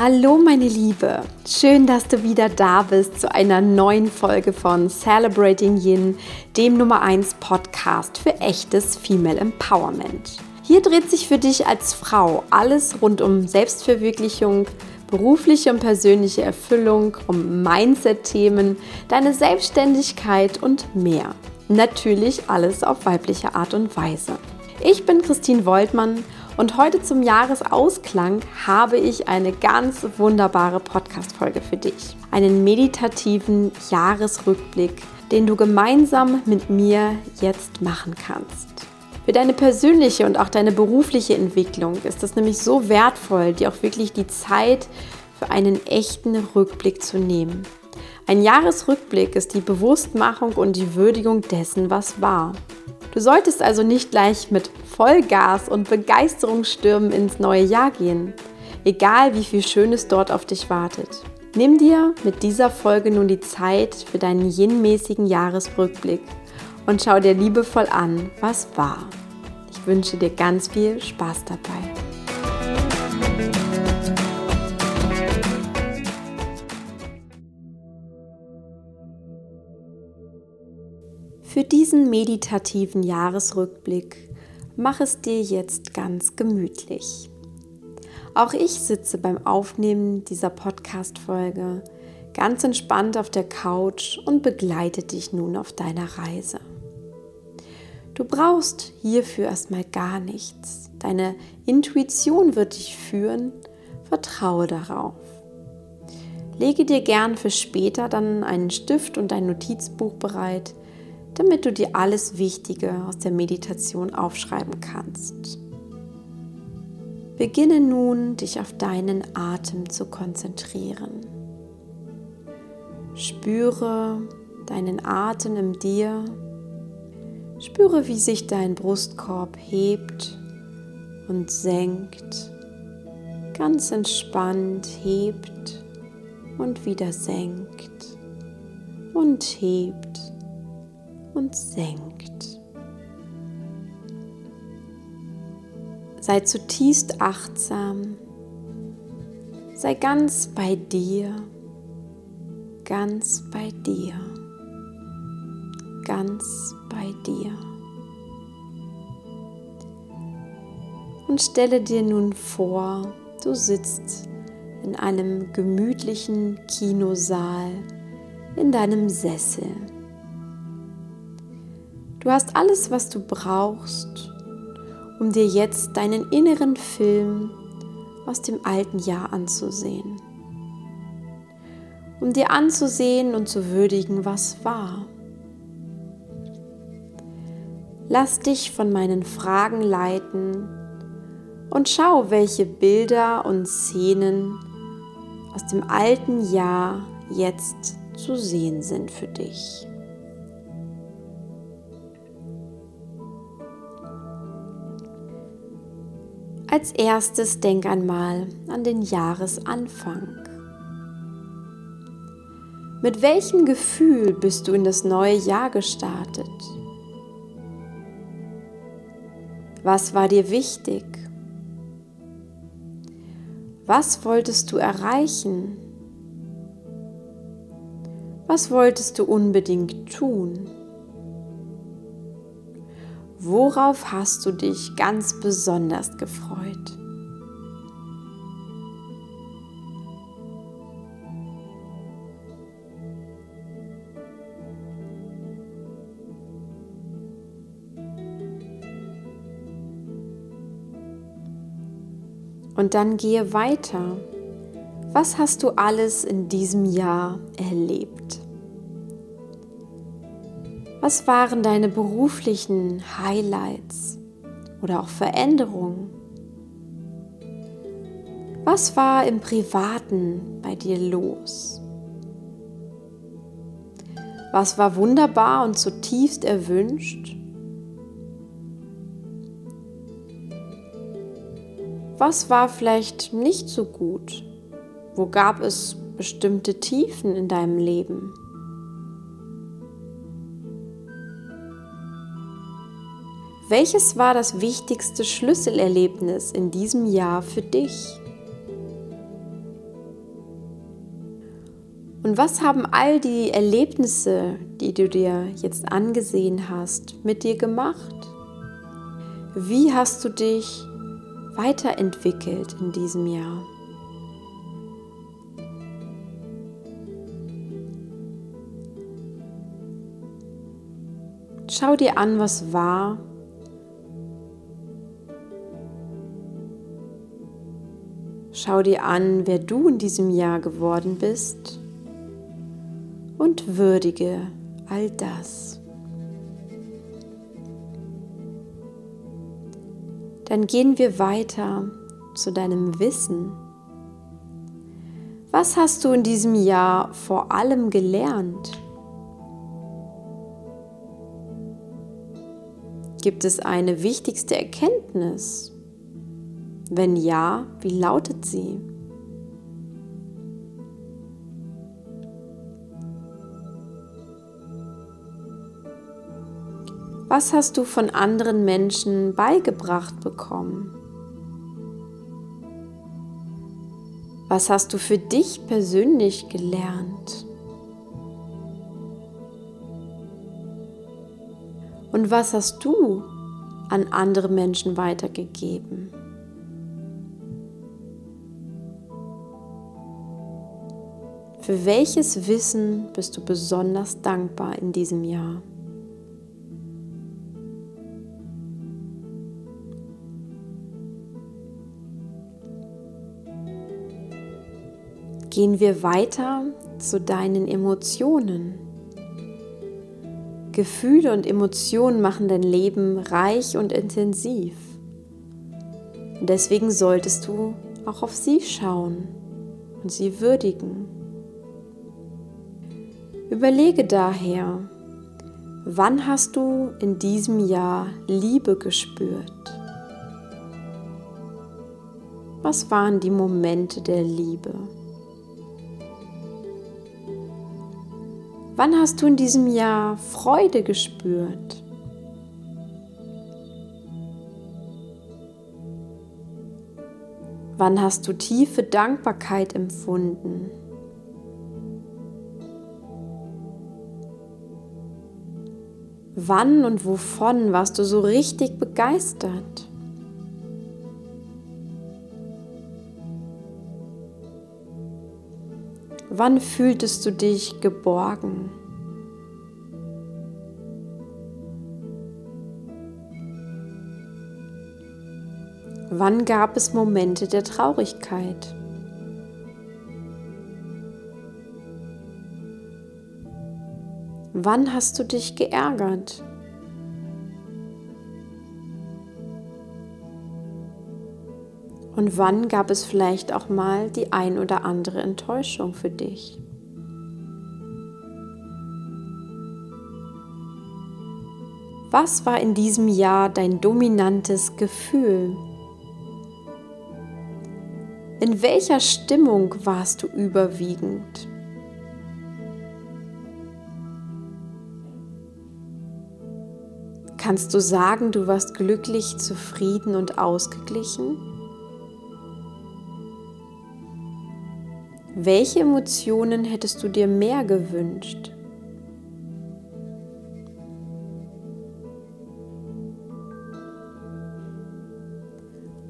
Hallo meine Liebe, schön, dass du wieder da bist zu einer neuen Folge von Celebrating Yin, dem Nummer 1 Podcast für echtes Female Empowerment. Hier dreht sich für dich als Frau alles rund um Selbstverwirklichung, berufliche und persönliche Erfüllung, um Mindset-Themen, deine Selbstständigkeit und mehr. Natürlich alles auf weibliche Art und Weise. Ich bin Christine Woltmann und heute zum Jahresausklang habe ich eine ganz wunderbare Podcast-Folge für dich. Einen meditativen Jahresrückblick, den du gemeinsam mit mir jetzt machen kannst. Für deine persönliche und auch deine berufliche Entwicklung ist es nämlich so wertvoll, dir auch wirklich die Zeit für einen echten Rückblick zu nehmen. Ein Jahresrückblick ist die Bewusstmachung und die Würdigung dessen, was war. Du solltest also nicht gleich mit Vollgas und Begeisterungsstürmen ins neue Jahr gehen, egal wie viel Schönes dort auf dich wartet. Nimm dir mit dieser Folge nun die Zeit für deinen yin-mäßigen Jahresrückblick und schau dir liebevoll an, was war. Ich wünsche dir ganz viel Spaß dabei. Für diesen meditativen Jahresrückblick mach es dir jetzt ganz gemütlich. Auch ich sitze beim Aufnehmen dieser Podcast-Folge ganz entspannt auf der Couch und begleite dich nun auf deiner Reise. Du brauchst hierfür erstmal gar nichts. Deine Intuition wird dich führen. Vertraue darauf. Lege dir gern für später dann einen Stift und ein Notizbuch bereit, damit du dir alles Wichtige aus der Meditation aufschreiben kannst. Beginne nun, dich auf deinen Atem zu konzentrieren. Spüre deinen Atem in dir. Spüre, wie sich dein Brustkorb hebt und senkt. Ganz entspannt hebt und wieder senkt und hebt und senkt. Sei zutiefst achtsam. Sei ganz bei dir, ganz bei dir, ganz bei dir. Und stelle dir nun vor, du sitzt in einem gemütlichen Kinosaal in deinem Sessel. Du hast alles, was du brauchst, um dir jetzt deinen inneren Film aus dem alten Jahr anzusehen. Um dir anzusehen und zu würdigen, was war. Lass dich von meinen Fragen leiten und schau, welche Bilder und Szenen aus dem alten Jahr jetzt zu sehen sind für dich. Als erstes denk einmal an den Jahresanfang. Mit welchem Gefühl bist du in das neue Jahr gestartet? Was war dir wichtig? Was wolltest du erreichen? Was wolltest du unbedingt tun? Worauf hast du dich ganz besonders gefreut? Und dann gehe weiter. Was hast du alles in diesem Jahr erlebt? Was waren deine beruflichen Highlights oder auch Veränderungen? Was war im Privaten bei dir los? Was war wunderbar und zutiefst erwünscht? Was war vielleicht nicht so gut? Wo gab es bestimmte Tiefen in deinem Leben? Welches war das wichtigste Schlüsselerlebnis in diesem Jahr für dich? Und was haben all die Erlebnisse, die du dir jetzt angesehen hast, mit dir gemacht? Wie hast du dich weiterentwickelt in diesem Jahr? Schau dir an, was war. Schau dir an, wer du in diesem Jahr geworden bist und würdige all das. Dann gehen wir weiter zu deinem Wissen. Was hast du in diesem Jahr vor allem gelernt? Gibt es eine wichtigste Erkenntnis? Wenn ja, wie lautet sie? Was hast du von anderen Menschen beigebracht bekommen? Was hast du für dich persönlich gelernt? Und was hast du an andere Menschen weitergegeben? Für welches Wissen bist du besonders dankbar in diesem Jahr? Gehen wir weiter zu deinen Emotionen. Gefühle und Emotionen machen dein Leben reich und intensiv. Und deswegen solltest du auch auf sie schauen und sie würdigen. Überlege daher, wann hast du in diesem Jahr Liebe gespürt? Was waren die Momente der Liebe? Wann hast du in diesem Jahr Freude gespürt? Wann hast du tiefe Dankbarkeit empfunden? Wann und wovon warst du so richtig begeistert? Wann fühltest du dich geborgen? Wann gab es Momente der Traurigkeit? Wann hast du dich geärgert? Und wann gab es vielleicht auch mal die ein oder andere Enttäuschung für dich? Was war in diesem Jahr dein dominantes Gefühl? In welcher Stimmung warst du überwiegend? Kannst du sagen, du warst glücklich, zufrieden und ausgeglichen? Welche Emotionen hättest du dir mehr gewünscht?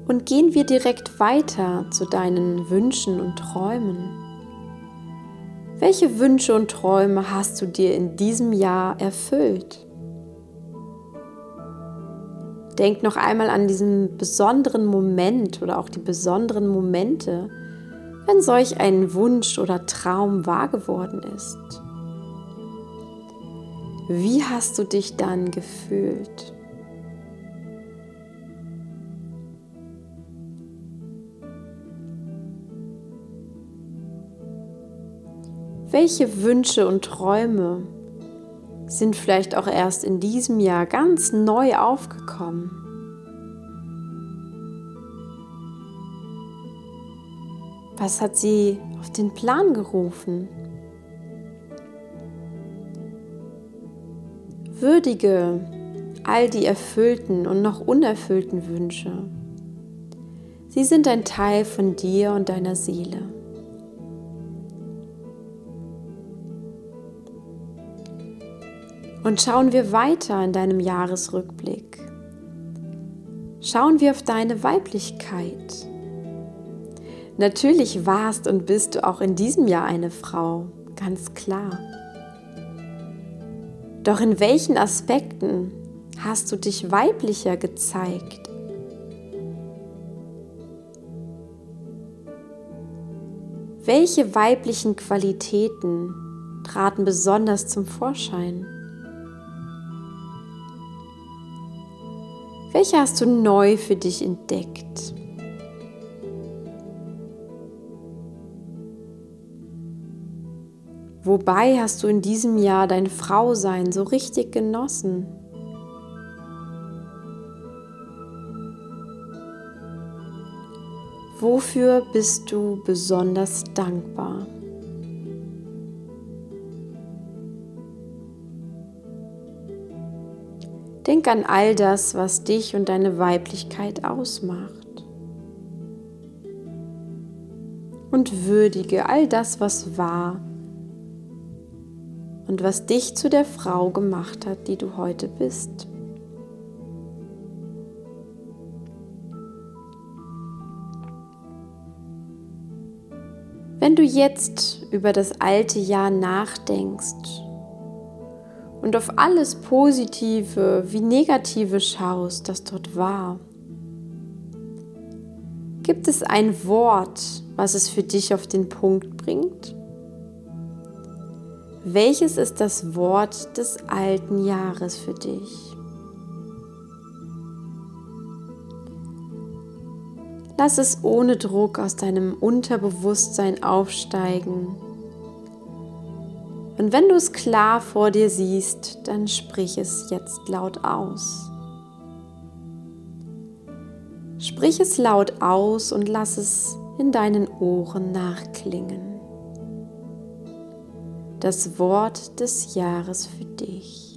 Und gehen wir direkt weiter zu deinen Wünschen und Träumen. Welche Wünsche und Träume hast du dir in diesem Jahr erfüllt? Denk noch einmal an diesen besonderen Moment oder auch die besonderen Momente, wenn solch ein Wunsch oder Traum wahr geworden ist. Wie hast du dich dann gefühlt? Welche Wünsche und Träume sind vielleicht auch erst in diesem Jahr ganz neu aufgekommen? Was hat sie auf den Plan gerufen? Würdige all die erfüllten und noch unerfüllten Wünsche. Sie sind ein Teil von dir und deiner Seele. Und schauen wir weiter in deinem Jahresrückblick. Schauen wir auf deine Weiblichkeit. Natürlich warst und bist du auch in diesem Jahr eine Frau, ganz klar. Doch in welchen Aspekten hast du dich weiblicher gezeigt? Welche weiblichen Qualitäten traten besonders zum Vorschein? Welche hast du neu für dich entdeckt? Wobei hast du in diesem Jahr dein Frausein so richtig genossen? Wofür bist du besonders dankbar? Denk an all das, was dich und deine Weiblichkeit ausmacht. Und würdige all das, was war und was dich zu der Frau gemacht hat, die du heute bist. Wenn du jetzt über das alte Jahr nachdenkst und auf alles Positive wie Negative schaust, das dort war, gibt es ein Wort, was es für dich auf den Punkt bringt? Welches ist das Wort des alten Jahres für dich? Lass es ohne Druck aus deinem Unterbewusstsein aufsteigen. Und wenn du es klar vor dir siehst, dann sprich es jetzt laut aus. Sprich es laut aus und lass es in deinen Ohren nachklingen das Wort des Jahres für dich.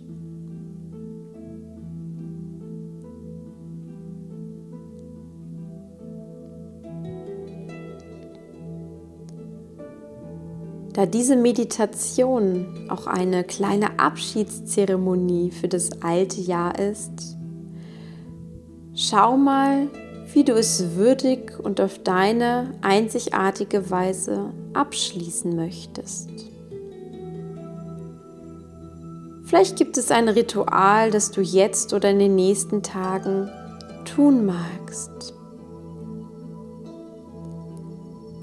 Da diese Meditation auch eine kleine Abschiedszeremonie für das alte Jahr ist, schau mal, wie du es würdig und auf deine einzigartige Weise abschließen möchtest. Vielleicht gibt es ein Ritual, das du jetzt oder in den nächsten Tagen tun magst.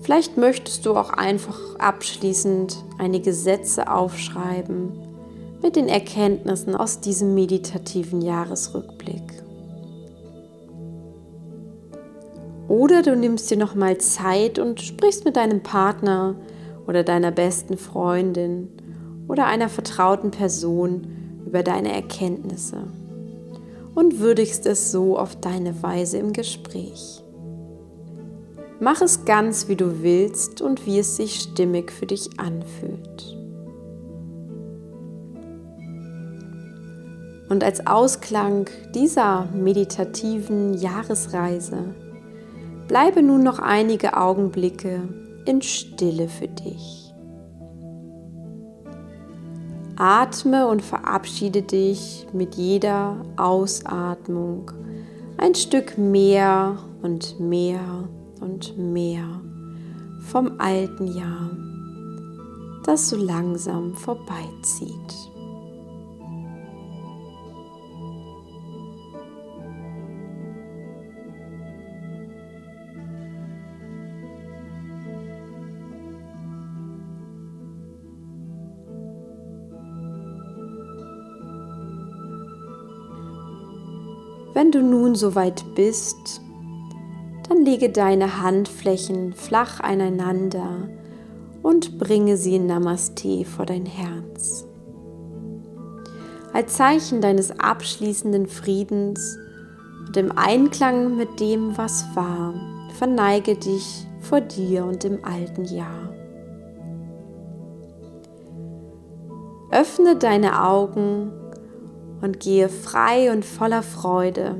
Vielleicht möchtest du auch einfach abschließend einige Sätze aufschreiben mit den Erkenntnissen aus diesem meditativen Jahresrückblick. Oder du nimmst dir noch mal Zeit und sprichst mit deinem Partner oder deiner besten Freundin oder einer vertrauten Person über deine Erkenntnisse und würdigst es so auf deine Weise im Gespräch. Mach es ganz, wie du willst und wie es sich stimmig für dich anfühlt. Und als Ausklang dieser meditativen Jahresreise bleibe nun noch einige Augenblicke in Stille für dich. Atme und verabschiede dich mit jeder Ausatmung ein Stück mehr und mehr und mehr vom alten Jahr, das so langsam vorbeizieht. Wenn du nun soweit bist, dann lege deine Handflächen flach aneinander und bringe sie in Namaste vor dein Herz. Als Zeichen deines abschließenden Friedens und im Einklang mit dem, was war, verneige dich vor dir und dem alten Jahr. Öffne deine Augen und gehe frei und voller Freude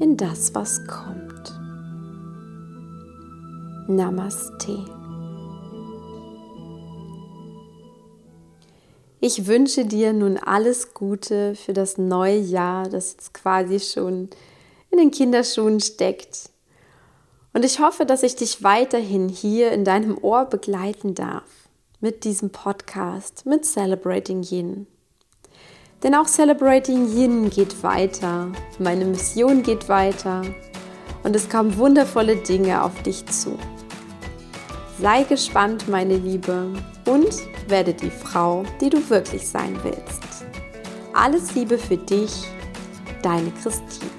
in das, was kommt. Namaste. Ich wünsche dir nun alles Gute für das neue Jahr, das jetzt quasi schon in den Kinderschuhen steckt. Und ich hoffe, dass ich dich weiterhin hier in deinem Ohr begleiten darf mit diesem Podcast, mit Celebrating Yin. Denn auch Celebrating Yin geht weiter, meine Mission geht weiter und es kommen wundervolle Dinge auf dich zu. Sei gespannt, meine Liebe, und werde die Frau, die du wirklich sein willst. Alles Liebe für dich, deine Christine.